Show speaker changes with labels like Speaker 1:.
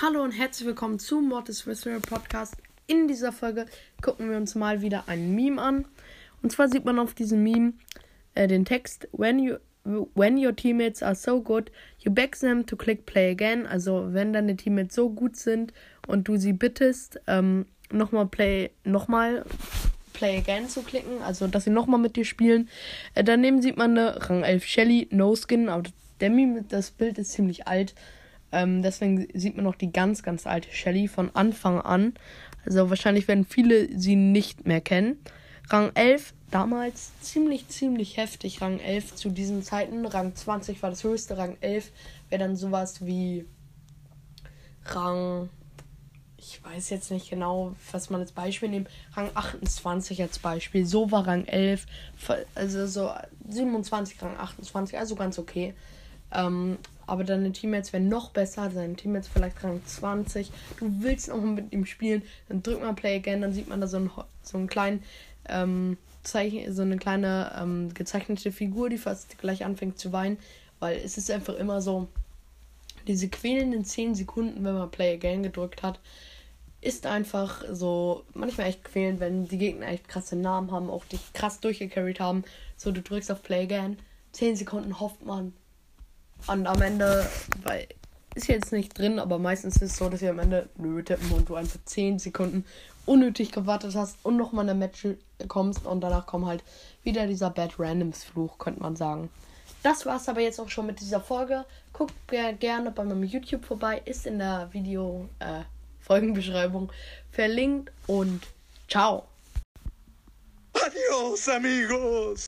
Speaker 1: Hallo und herzlich willkommen zu Mortis Whisperer Podcast. In dieser Folge gucken wir uns mal wieder ein Meme an. Und zwar sieht man auf diesem Meme äh, den Text When you when your teammates are so good, you beg them to click play again. Also wenn deine Teammates so gut sind und du sie bittest, ähm, nochmal play, nochmal play again zu klicken, also dass sie nochmal mit dir spielen. Äh, daneben sieht man eine Rang 11 Shelly, No Skin, aber Meme, das Bild ist ziemlich alt. Ähm, deswegen sieht man noch die ganz, ganz alte Shelly von Anfang an. Also wahrscheinlich werden viele sie nicht mehr kennen. Rang 11 damals ziemlich, ziemlich heftig. Rang 11 zu diesen Zeiten. Rang 20 war das höchste. Rang 11 wäre dann sowas wie Rang. Ich weiß jetzt nicht genau, was man als Beispiel nimmt. Rang 28 als Beispiel. So war Rang 11. Also so 27, Rang 28. Also ganz okay. Ähm, aber deine Teammates werden noch besser, deine Teammates vielleicht Rang 20. Du willst noch mit ihm spielen, dann drückt man Play Again, dann sieht man da so einen, so einen kleinen ähm, so eine kleine ähm, gezeichnete Figur, die fast gleich anfängt zu weinen, weil es ist einfach immer so, diese quälenden 10 Sekunden, wenn man Play Again gedrückt hat, ist einfach so manchmal echt quälend, wenn die Gegner echt krasse Namen haben, auch dich krass durchgecarried haben. So, du drückst auf Play Again, 10 Sekunden hofft man, und am Ende, weil ist jetzt nicht drin, aber meistens ist es so, dass wir am Ende nö tippen und du einfach 10 Sekunden unnötig gewartet hast und nochmal eine Match kommst und danach kommt halt wieder dieser Bad Randoms Fluch, könnte man sagen. Das war's aber jetzt auch schon mit dieser Folge. Guckt gerne bei meinem YouTube vorbei, ist in der Video äh, Folgenbeschreibung verlinkt und ciao.
Speaker 2: Adios, amigos.